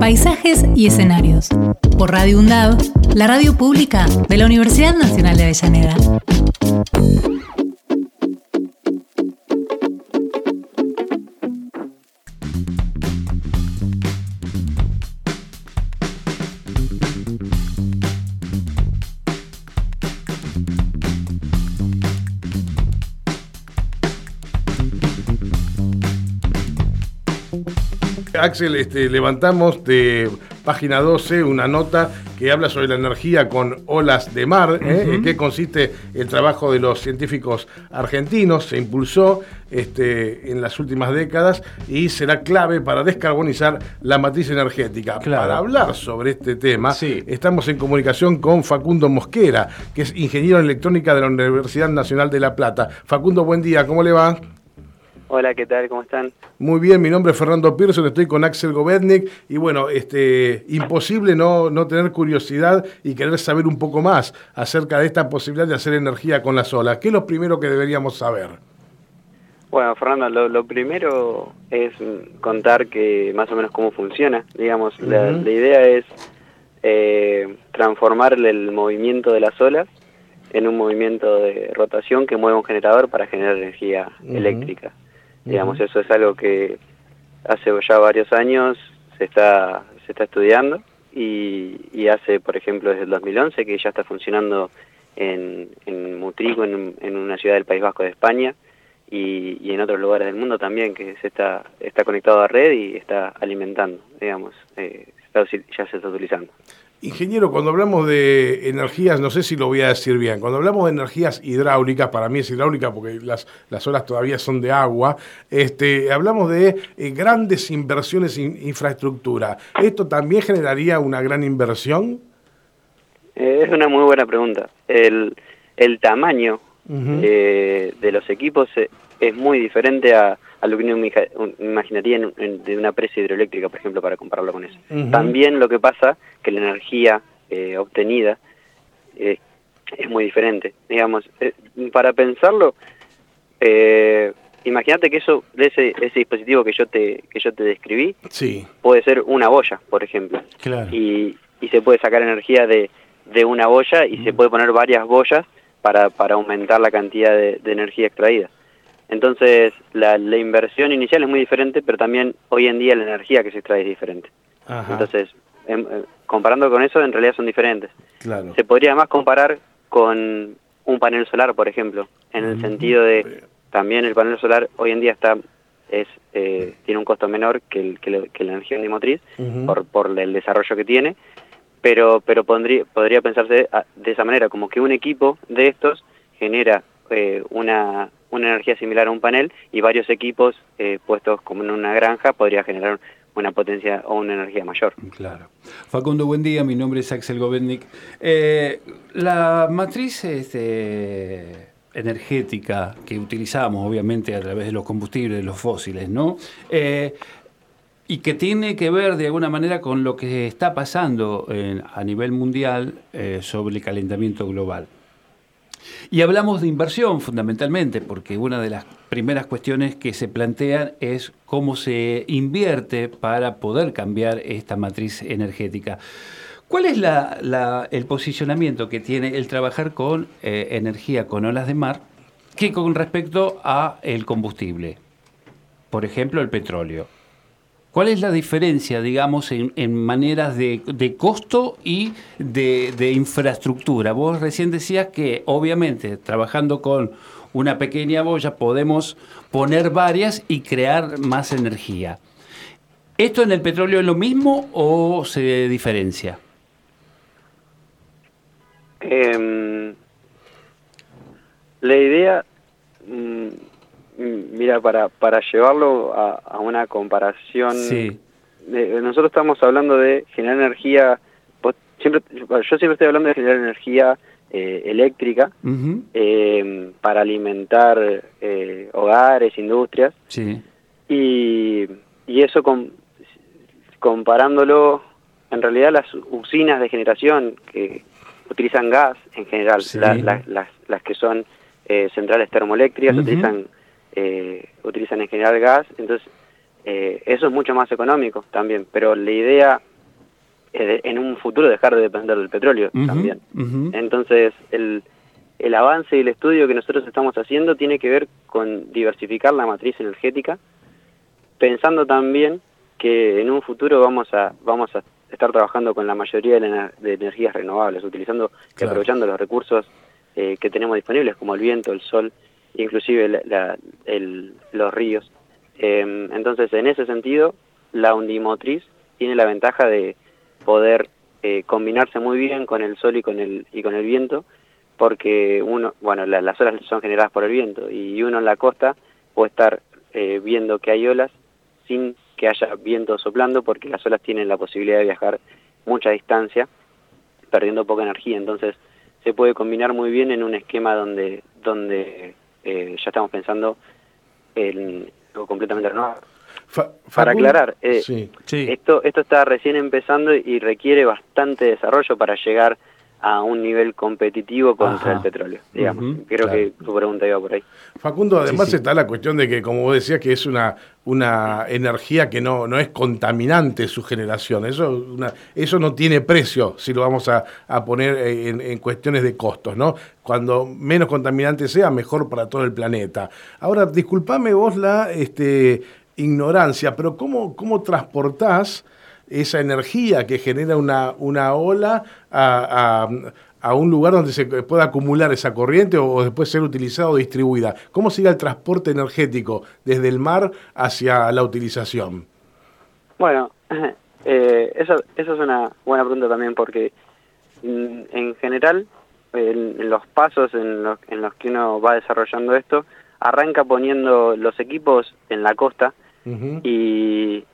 Paisajes y escenarios. Por Radio UNDAV, la radio pública de la Universidad Nacional de Avellaneda. Axel, este, levantamos de página 12 una nota que habla sobre la energía con olas de mar, ¿eh? en qué consiste el trabajo de los científicos argentinos, se impulsó este, en las últimas décadas y será clave para descarbonizar la matriz energética. Claro. Para hablar sobre este tema, Sí. estamos en comunicación con Facundo Mosquera, que es ingeniero en electrónica de la Universidad Nacional de La Plata. Facundo, buen día, ¿cómo le va? Hola, ¿qué tal? ¿Cómo están? Muy bien, mi nombre es Fernando Pearson, estoy con Axel Govetnik y bueno, este, imposible no, no tener curiosidad y querer saber un poco más acerca de esta posibilidad de hacer energía con las olas. ¿Qué es lo primero que deberíamos saber? Bueno, Fernando, lo, lo primero es contar que más o menos cómo funciona. Digamos, la, la idea es eh, transformar el movimiento de las olas en un movimiento de rotación que mueve un generador para generar energía eléctrica. Digamos, eso es algo que hace ya varios años se está, se está estudiando y, y hace, por ejemplo, desde el 2011 que ya está funcionando en, en Mutrico, en, en una ciudad del País Vasco de España, y, y en otros lugares del mundo también, que se está, está conectado a red y está alimentando, digamos, eh, ya se está utilizando. Ingeniero, cuando hablamos de energías, no sé si lo voy a decir bien, cuando hablamos de energías hidráulicas, para mí es hidráulica porque las, las olas todavía son de agua, este, hablamos de eh, grandes inversiones en infraestructura. ¿Esto también generaría una gran inversión? Eh, es una muy buena pregunta. El, el tamaño eh, de los equipos es muy diferente a, a lo que uno imaginaría en- en- de una presa hidroeléctrica, por ejemplo, para compararlo con eso. También lo que pasa que la energía eh, obtenida eh, es muy diferente. Digamos, eh, para pensarlo, eh, imagínate que eso, de ese, ese dispositivo que yo te que yo te describí, Sí. puede ser una boya, por ejemplo Claro. y, y se puede sacar energía de, de una boya y se puede poner varias boyas para, para aumentar la cantidad de, de energía extraída. Entonces, la, la inversión inicial es muy diferente, pero también hoy en día la energía que se extrae es diferente. Ajá. Entonces, em, eh, comparando con eso, en realidad son diferentes. claro. Se podría más comparar con un panel solar, por ejemplo, en el sentido de también el panel solar hoy en día está es eh, tiene un costo menor que, el- que, que la energía motriz por, por el desarrollo que tiene, pero pero pondría, podría pensarse a- de esa manera, como que un equipo de estos genera eh, una, una energía similar a un panel y varios equipos eh, puestos como en una granja podría generar una potencia o una energía mayor. Claro. Facundo, buen día. Mi nombre es Axel Govetnik. Eh, la matriz este, energética que utilizamos, obviamente, a través de los combustibles, de los fósiles, ¿no? Eh, y que tiene que ver de alguna manera con lo que está pasando en- a nivel mundial eh, sobre el calentamiento global. Y hablamos de inversión fundamentalmente, porque una de las primeras cuestiones que se plantean es cómo se invierte para poder cambiar esta matriz energética. ¿Cuál es la- la- el posicionamiento que tiene el trabajar con eh, energía con olas de mar que con respecto a el combustible? Por ejemplo, el petróleo. ¿Cuál es la diferencia, digamos, en, maneras de, costo y de, infraestructura? Vos recién decías que, obviamente, trabajando con una pequeña boya podemos poner varias y crear más energía. ¿Esto en el petróleo es lo mismo o se diferencia? Em, la idea, mira, para, para llevarlo a, a una comparación, Sí. eh, nosotros estamos hablando de generar energía, siempre, yo siempre estoy hablando de generar energía eh, eléctrica eh, para alimentar eh, hogares, industrias. Sí. Y, y eso con, comparándolo, en realidad las usinas de generación que utilizan gas en general, las, las, que son centrales termoeléctricas utilizan, utilizan en general gas, entonces eso es mucho más económico también, pero la idea en un futuro dejar de depender del petróleo también. Entonces, el, el avance y el estudio que nosotros estamos haciendo tiene que ver con diversificar la matriz energética, pensando también que en un futuro vamos a vamos a estar trabajando con la mayoría de, energías renovables, utilizando y aprovechando los recursos eh, que tenemos disponibles, como el viento, el sol, inclusive los ríos. Eh, entonces, en ese sentido, la undimotriz tiene la ventaja de, poder eh, combinarse muy bien con el sol y con el, y con el viento, porque uno, bueno, las olas son generadas por el viento y uno en la costa puede estar eh, viendo que hay olas sin que haya viento soplando, porque las olas tienen la posibilidad de viajar mucha distancia, perdiendo poca energía, entonces se puede combinar muy bien en un esquema donde, donde eh, ya estamos pensando en algo completamente renovado. Para aclarar, eh, Esto, esto está recién empezando y requiere bastante desarrollo para llegar a un nivel competitivo contra el petróleo, digamos. Creo que tu pregunta iba por ahí. Facundo, además está la cuestión de que, como vos decías, que es una, una energía que no, no es contaminante su generación. Eso, eso no tiene precio si lo vamos a, poner en, en, cuestiones de costos, ¿no? Cuando menos contaminante sea, mejor para todo el planeta. Ahora, disculpame vos la... este ignorancia, pero ¿cómo, cómo transportás esa energía que genera una, una ola a, un lugar donde se pueda acumular esa corriente o, después ser utilizada o distribuida? ¿Cómo sigue el transporte energético desde el mar hacia la utilización? Bueno, eh, eso, eso es una buena pregunta también porque mm, en general en, los pasos en los, en los que uno va desarrollando esto, arranca poniendo los equipos en la costa, y,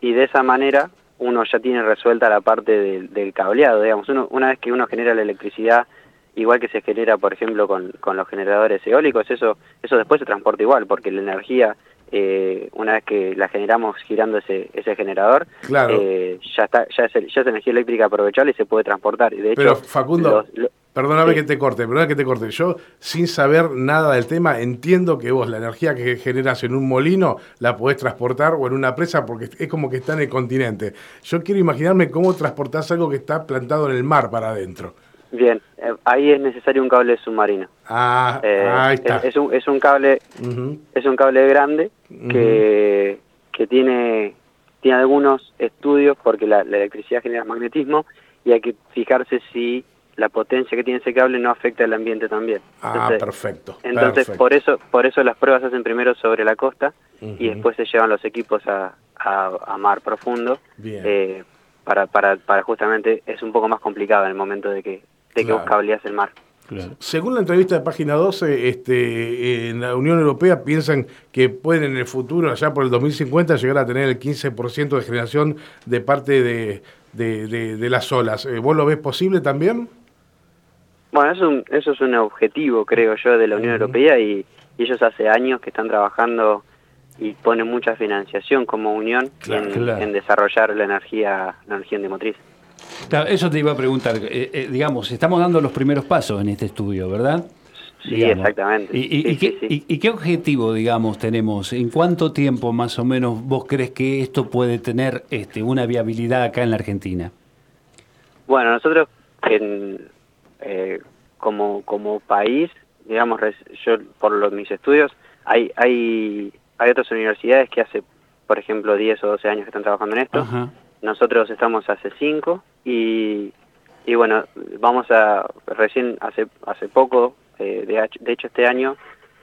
y de esa manera uno ya tiene resuelta la parte del, cableado, digamos. Uno, una vez que uno genera la electricidad, igual que se genera, por ejemplo, con, con los generadores eólicos, eso, eso después se transporta igual, porque la energía, eh, una vez que la generamos girando ese, ese generador, eh, ya, está, ya, es, ya es energía eléctrica aprovechable y se puede transportar. De Pero, hecho, Facundo, Perdóname que te corte, perdóname que te corte. Yo, sin saber nada del tema, entiendo que vos la energía que generas en un molino la podés transportar o en una presa porque es como que está en el continente. Yo quiero imaginarme cómo transportás algo que está plantado en el mar para adentro. Bien, eh, ahí es necesario un cable submarino. Ah, eh, ahí está. Es, un, es un cable, es un cable grande que, que tiene, tiene algunos estudios porque la electricidad genera magnetismo y hay que fijarse si la potencia que tiene ese cable no afecta al ambiente también. ah, perfecto. Entonces, por eso por eso las pruebas se hacen primero sobre la costa y después se llevan los equipos a, a, mar profundo. Eh, para, para, para justamente, es un poco más complicado en el momento de que, de que vos cableas el mar. Según la entrevista de página 12, este, en la Unión Europea piensan que pueden en el futuro, allá por el 2050, llegar a tener el 15% de generación de parte de, de, de, las olas. Eh, ¿Vos lo ves posible también? Bueno, eso, eso es un objetivo, creo yo, de la Unión Europea y, ellos hace años que están trabajando y ponen mucha financiación como Unión en, desarrollar la energía, la energía motriz. eso te iba a preguntar, eh, eh, digamos, estamos dando los primeros pasos en este estudio, ¿verdad? Sí, exactamente. ¿Y, qué, objetivo, digamos, tenemos? ¿En cuánto tiempo más o menos vos crees que esto puede tener este, una viabilidad acá en la Argentina? Bueno, nosotros en, eh, como, como país, digamos, yo por los, mis estudios, hay, hay, hay otras universidades que hace, por ejemplo, 10 o 12 años que están trabajando en esto. Nosotros estamos hace 5 y, y bueno, vamos a, recién hace, hace poco, eh, de, de hecho este año,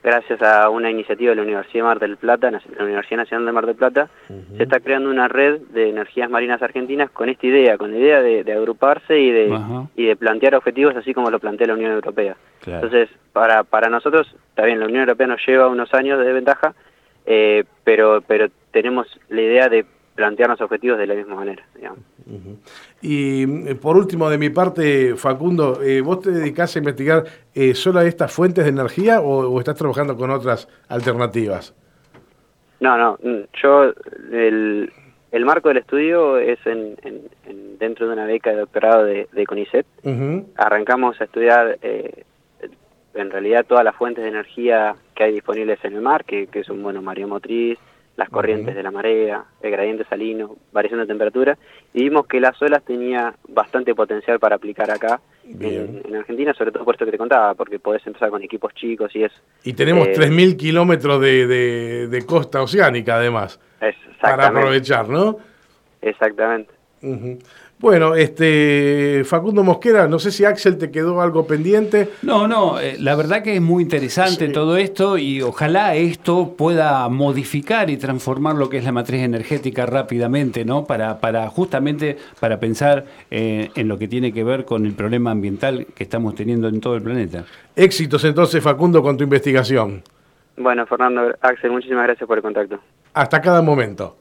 gracias a una iniciativa de la Universidad de Mar del Plata, la Universidad Nacional de Mar del Plata, se está creando una red de energías marinas argentinas con esta idea, con la idea de, agruparse y de, y de plantear objetivos así como lo plantea la Unión Europea. Entonces, para, para nosotros, está bien, la Unión Europea nos lleva unos años de ventaja, eh, pero, pero tenemos la idea de plantearnos objetivos de la misma manera. Digamos. Y eh, por último, de mi parte, Facundo, eh, ¿vos te dedicás a investigar eh, solo a estas fuentes de energía o, estás trabajando con otras alternativas? No, no, mm, yo el, el marco del estudio es en, dentro de una beca de doctorado de, CONICET. Arrancamos a estudiar en realidad todas las fuentes de energía que hay disponibles en el mar, que, que son, bueno, mareomotriz, las corrientes de la marea, el gradiente salino, variación de temperatura, y vimos que las olas tenía bastante potencial para aplicar acá en, Argentina, sobre todo por esto que te contaba, porque podés empezar con equipos chicos y es... Y tenemos 3.000 eh, kilómetros de, de, costa oceánica además, para aprovechar, ¿no? Exactamente. Bueno, este Facundo Mosquera, no sé si Axel te quedó algo pendiente. No, no, eh, la verdad que es muy interesante todo esto y ojalá esto pueda modificar y transformar lo que es la matriz energética rápidamente, ¿no? Para, para justamente para pensar eh, en lo que tiene que ver con el problema ambiental que estamos teniendo en todo el planeta. Éxitos entonces, Facundo, con tu investigación. Bueno, Fernando, Axel, muchísimas gracias por el contacto. Hasta cada momento.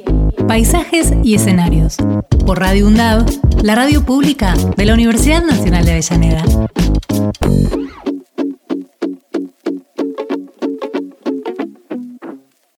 Paisajes y escenarios. Por Radio UNDAV, la radio pública de la Universidad Nacional de Avellaneda.